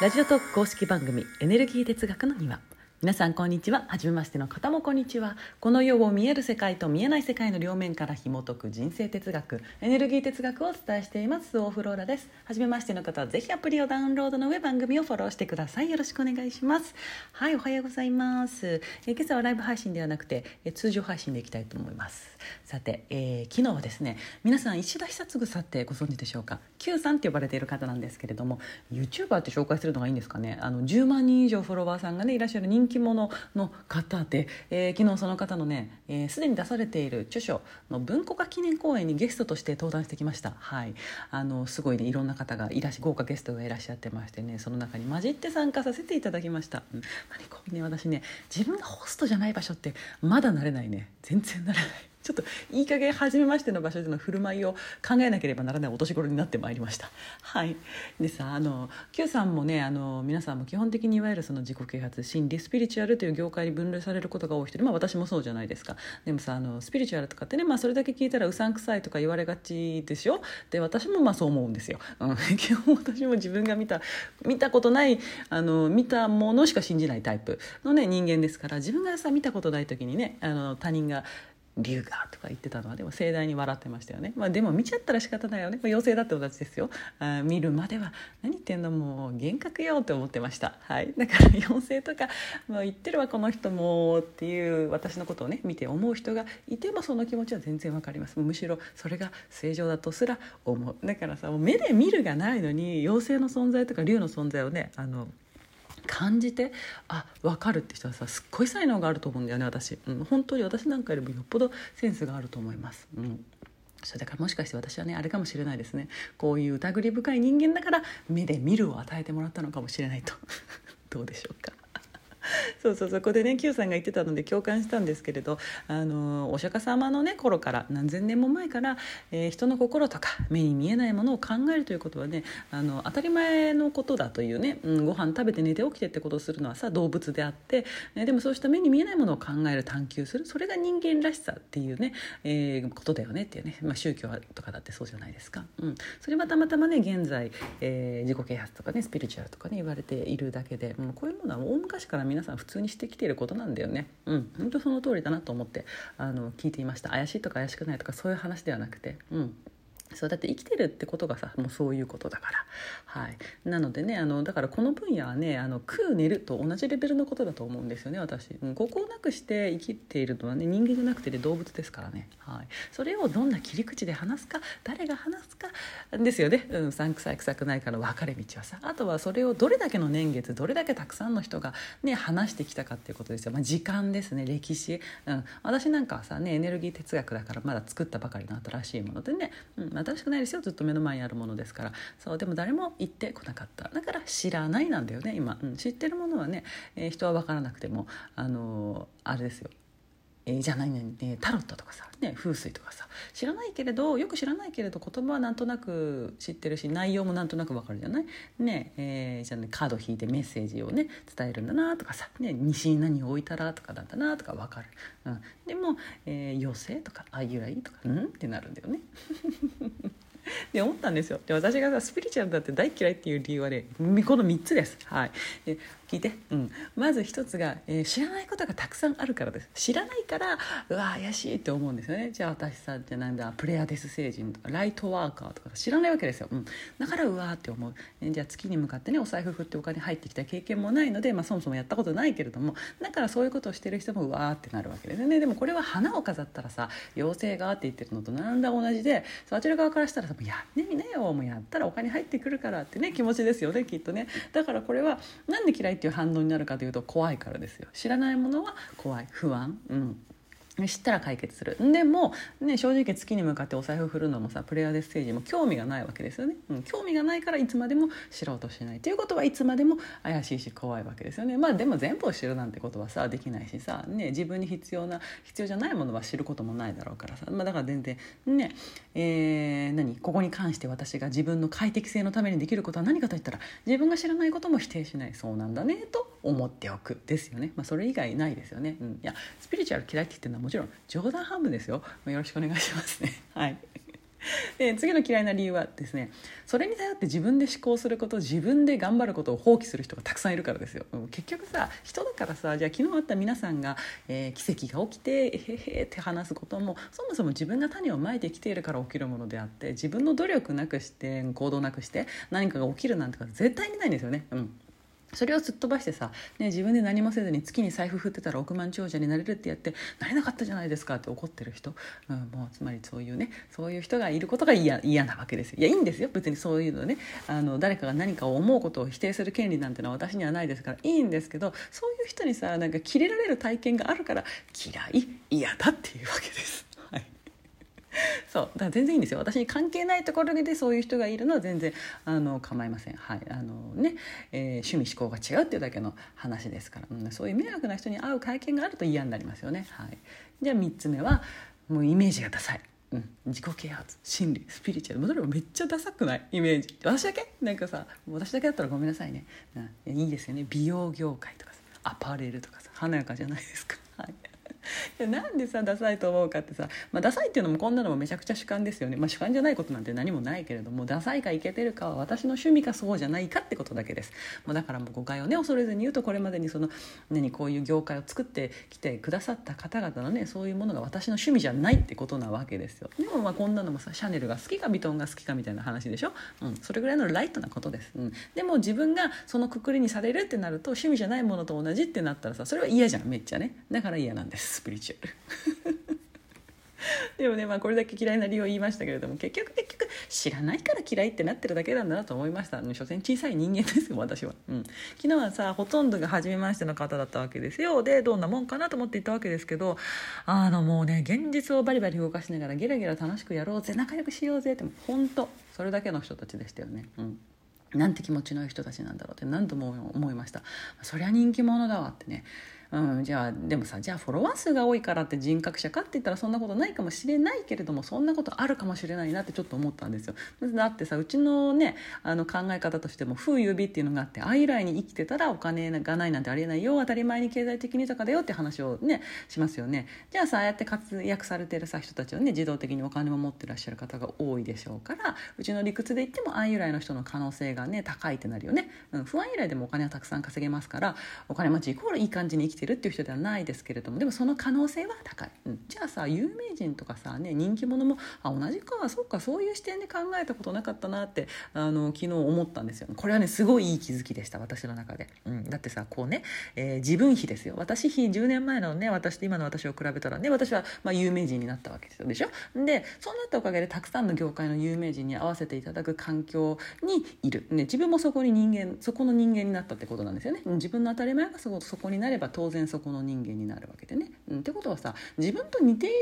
ラジオトーク公式番組エネルギー哲学の庭。皆さんこんにちは。初めましての方もこんにちは。この世を見える世界と見えない世界の両面から紐解く人生哲学エネルギー哲学をお伝えしています。オフローラです。初めましての方はぜひアプリをダウンロードの上番組をフォローしてください。よろしくお願いします。はいおはようございます。え今朝はライブ配信ではなくてえ通常配信でいきたいと思います。さて、えー、昨日はですね皆さん石田久嗣さんってご存知でしょうか？Q さんって呼ばれている方なんですけれども YouTuber って紹介するのがいいんですかね？あの10万人以上フォロワーさんがねいらっしゃる人気者の方で、えー、昨日その方のねすで、えー、に出されている著書の文庫化記念公演にゲストとして登壇してきました。はい。あのすごいねいろんな方がいらし豪華ゲストがいらっしゃってましてねその中に混じって参加させていただきました、うん、何こうね私ね自分がホストじゃない場所ってまだ慣れないね。全然慣れない。ちょっといい加減初めましての場所での振る舞いを考えなければならないお年頃になってまいりました。はい、でさあの Q さんもねあの皆さんも基本的にいわゆるその自己啓発心理スピリチュアルという業界に分類されることが多い人で、まあ、私もそうじゃないですかでもさあのスピリチュアルとかってね、まあ、それだけ聞いたらうさんくさいとか言われがちでしょで私もまあそう思うんですよ。うん、基本私も自分が見た見たことないあの見たものしか信じないタイプの、ね、人間ですから自分がさ見たことない時にねあの他人が龍がとか言ってたのはでも盛大に笑ってましたよね、まあ、でも見ちゃったら仕方ないよね、まあ、妖精だって同じですよ。あ見るまでは何言ってんの？もう幻覚よって思ってました。はい。だから妖精とか、まあ、言ってるわこの人もっていう私のことをね見て思う人がいてもその気持ちは全然わかります。むしろそれが正常だとすら思う。だからさ目で見るがないのに妖精の存在とか竜の存在をねあの感じてあ分かるって人はさすっごい才能があると思うんだよね私、うん、本当に私なんかよりもよっぽどセンスがあると思います。うん。それだからもしかして私はねあれかもしれないですね。こういう疑り深い人間だから目で見るを与えてもらったのかもしれないと。どうでしょうか。そうそうそこでね Q さんが言ってたので共感したんですけれどあのお釈迦様のね頃から何千年も前から、えー、人の心とか目に見えないものを考えるということはねあの当たり前のことだというね、うん、ご飯食べて寝て起きてってことをするのはさ動物であって、え、でもそうした目に見えないものを考える探求するそれが人間らしさっていうね、えー、ことだよねっていうね、まあ、宗教とかだってそうじゃないですか。うん、それはたまたまね現在、えー、自己啓発とかねスピリチュアルとかね言われているだけで、うん、こういうものは大昔から皆さん普通にしてきていることなんだよね。うん。本当その通りだなと思ってあの聞いていました。怪しいとか怪しくないとかそういう話ではなくて。うん。そうだって生きてるってことがさもうそういうことだから。はい。なのでねあのだからこの分野はねあの食う寝ると同じレベルのことだと思うんですよね私、うん、ここをなくして生きているのはね人間じゃなくて、ね、動物ですからね、はい、それをどんな切り口で話すか誰が話すかですよね。うん、さんくさい臭くないから分かれ道はさ。あとはそれをどれだけの年月どれだけたくさんの人がね話してきたかっていうことですよ、まあ、時間ですね歴史、うん、私なんかはさねエネルギー哲学だからまだ作ったばかりの新しいものでね、うん新しくないですよ。ずっと目の前にあるものですから。そうでも誰も言ってこなかった。だから知らないなんだよね今、うん、知ってるものはね、えー、人は分からなくてもあのー、あれですよ。えー、じゃないねタロットとかさ、ね、風水とかさ知らないけれどよく知らないけれど言葉はなんとなく知ってるし内容もなんとなくわかるじゃない？ねえー、じゃあねカード引いてメッセージをね伝えるんだなとかさ、ね、西に何を置いたらとかなんだなとかわかる、うん、でも、えー、妖精とかあゆらいとかうん？ってなるんだよね。で思ったんですよ。で私がさスピリチュアルだって大嫌いっていう理由はねこの3つです。はい、で聞いて、うん、まず一つが、えー、知らないことがたくさんあるからです。知らないからうわ怪しいって思うんですよね。じゃあ私さじゃなんだプレアデス星人とかライトワーカーとか知らないわけですよ、うん、だからうわって思う、え、じゃあ月に向かってねお財布振ってお金入ってきた経験もないので、まあ、そもそもやったことないけれどもだからそういうことをしてる人もうわーってなるわけですね。でもこれは花を飾ったらさ妖精がって言ってるのとなんだ同じであちら側からしたらさ「もうやってみなよもうやったらお金入ってくるから」ってね気持ちですよねきっとね。だからこれはなんで嫌いっていう反応になるかというと怖いからですよ。知らないものは怖い。不安。うん。知ったら解決する。でも、ね、正直月に向かってお財布振るのもさプレイヤーデステージも興味がないわけですよね、うん、興味がないからいつまでも知ろうとしない。ということはいつまでも怪しいし怖いわけですよね。まあでも全部を知るなんてことはさできないしさ、ね、自分に必要な必要じゃないものは知ることもないだろうからさ、まあ、だから全然ねえー、何？ここに関して私が自分の快適性のためにできることは何かといったら自分が知らないことも否定しない。そうなんだねと。思っておくですよね、まあ、それ以外ないですよね、うん、いやスピリチュアル嫌いって言ってるのはもちろん冗談半分ですよ。よろしくお願いしますね。はい。で次の嫌いな理由はですねそれに頼って自分で思考すること自分で頑張ることを放棄する人がたくさんいるからですよ。結局さ人だからさじゃあ昨日あった皆さんが、えー、奇跡が起きてへへって話すこともそもそも自分が種をまいてきているから起きるものであって自分の努力なくして行動なくして何かが起きるなんてこと絶対にないんですよね。うん。それをすっ飛ばしてさ、ね、自分で何もせずに月に財布振ってたら億万長者になれるってやってなれなかったじゃないですかって怒ってる人、うん、もうつまりそういうねそういう人がいることが嫌嫌なわけですよ。いやいいんですよ。別にそういうのね。あの誰かが何かを思うことを否定する権利なんてのは私にはないですから。いいんですけどそういう人にさなんかキレられる体験があるから嫌い嫌だっていうわけです。そうだから全然いいんですよ。私に関係ないところでそういう人がいるのは全然あの構いません。はいあのね、えー、趣味思考が違うっていうだけの話ですから、うん、そういう迷惑な人に会う会見があると嫌になりますよね。はい。じゃあ3つ目はもうイメージがダサい。うん、自己啓発心理スピリチュアル。どれもめっちゃダサくない？イメージ。私だけ？なんかさ私だけだったらごめんなさいね、うん、いいですよね。美容業界とかさアパレルとかさ華やかじゃないですか。はい。なんでさダサいと思うかってさ、まあ、ダサいっていうのもこんなのもめちゃくちゃ主観ですよね、まあ、主観じゃないことなんて何もないけれどもダサいかイケてるかは私の趣味かそうじゃないかってことだけです。もうだからもう誤解をね恐れずに言うとこれまでにその何こういう業界を作ってきてくださった方々のねそういうものが私の趣味じゃないってことなわけですよ。でもまあこんなのもさシャネルが好きかヴィトンが好きかみたいな話でしょ、うん、それぐらいのライトなことです、うん、でも自分がそのくくりにされるってなると趣味じゃないものと同じってなったらさそれは嫌じゃんめっちゃね。だから嫌なんです。スピリチュアルでもねまあこれだけ嫌いな理由を言いましたけれども結局結局知らないから嫌いってなってるだけなんだなと思いました。所詮小さい人間ですよ私は、うん、昨日はさほとんどが初めましての方だったわけですよ。でどんなもんかなと思って行ったわけですけどあのもうね現実をバリバリ動かしながらゲラゲラ楽しくやろうぜ仲良くしようぜって本当それだけの人たちでしたよね。うん。なんて気持ちのいい人たちなんだろうって何度も思いました。そりゃ人気者だわってね。うん、じゃあでもさじゃあフォロワー数が多いからって人格者かって言ったらそんなことないかもしれないけれどもそんなことあるかもしれないなってちょっと思ったんですよ。だってさうちのねあの考え方としても「風指」っていうのがあって愛来に生きてたらお金がないなんてありえないよ当たり前に経済的に豊かだよって話をねしますよね。じゃあさああやって活躍されてるさ人たちはね自動的にお金も持ってらっしゃる方が多いでしょうからうちの理屈で言っても愛由来の人の可能性がね高いってなるよね、うん、不安由来でもお金はたくさん稼げますからお金持ちイコールいい感じに生きてるっていう人ではないですけれどもでもその可能性は高い、うん、じゃあさ有名人とかさ、ね、人気者もあ同じか。そうかそういう視点で考えたことなかったなってあの昨日思ったんですよ。これはねすごいいい気づきでした私の中で、うん、だってさこうね、えー、自分比ですよ。私比10年前のね私と今の私を比べたらね私はまあ有名人になったわけですよ。でしょ？でそうなったおかげでたくさんの業界の有名人に合わせていただく環境にいる、ね、自分もそこに人間そこの人間になったってことなんですよね。自分の当たり前がそこになれば当当然そこの人間になるわけでね、うん、ってことはさ自分と似ている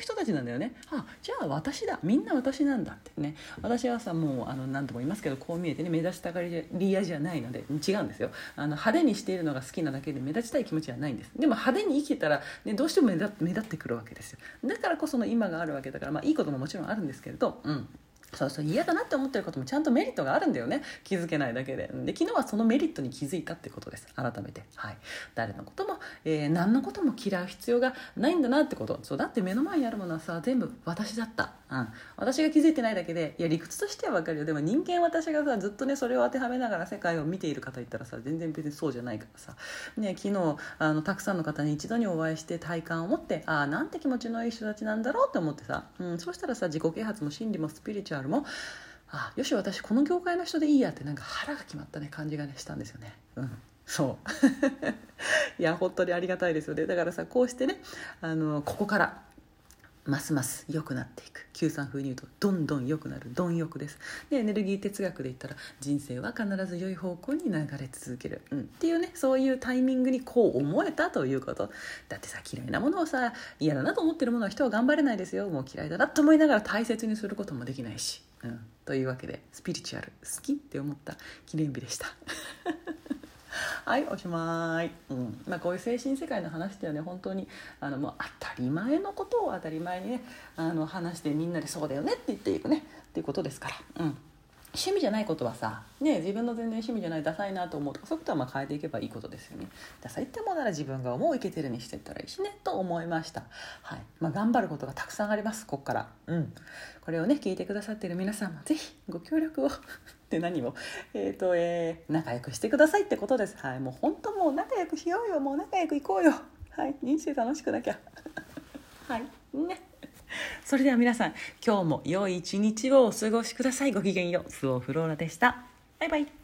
人たちなんだよね。あじゃあ私だ。みんな私なんだってね。私はさもうあの何度も言いますけどこう見えてね目立ちたがり屋じゃないので違うんですよ。あの派手にしているのが好きなだけで目立ちたい気持ちはないんです。でも派手に生きてたら、ね、どうしても目立目立ってくるわけですよ。だからこその今があるわけだからまあいいことももちろんあるんですけれどうん。そうそう嫌だなって思ってることもちゃんとメリットがあるんだよね。気づけないだけで。で昨日はそのメリットに気づいたってことです。改めて、はい、誰のことも、えー、何のことも嫌う必要がないんだなってこと。そうだって目の前にあるものはさ全部私だった、うん、私が気づいてないだけでいや理屈としては分かるよ。でも人間私がさずっとねそれを当てはめながら世界を見ている方いったらさ全然別にそうじゃないからさ、ね、昨日あのたくさんの方に一度にお会いして体感を持ってああなんて気持ちのいい人たちなんだろうって思ってさ、うん、そうしたらさ自己啓発も心理もスピリチュアルもあよし私この業界の人でいいやってなんか腹が決まったね感じがねしたんですよね。うん。そう。いや本当にありがたいですよね。だからさこうしてねあのここからますます良くなっていく。Q さん風に言うとどんどん良くなる貪欲です。でエネルギー哲学で言ったら人生は必ず良い方向に流れ続ける、うん、っていうねそういうタイミングにこう思えたということ。だってさ嫌いなものをさ嫌だなと思ってるものは人は頑張れないですよ。もう嫌いだなと思いながら大切にすることもできないし、うん、というわけでスピリチュアル好きって思った記念日でした。はいおしまい、うん。まあ、こういう精神世界の話っていうのはね本当にあのもう当たり前のことを当たり前にねあの話してみんなでそうだよねって言っていくねっていうことですから、うん、趣味じゃないことはさ、ね、自分の全然趣味じゃないダサいなと思うとかそういうことはまあ変えていけばいいことですよね。ダサいってもなら自分が思ういけてるにしていったらいいしねと思いました、はい。まあ、頑張ることがたくさんありますここから。うん。これをね聞いてくださってる皆さんもぜひご協力を。って何をえっ、ー、とえー、仲良くしてくださいってことです。はい。もう本当もう仲良くしようよ。もう仲良くいこうよ。はい。人生楽しくなきゃ。はい。ね。それでは皆さん今日も良い一日をお過ごしください。ごきげんよう。スオフローラでした。バイバイ。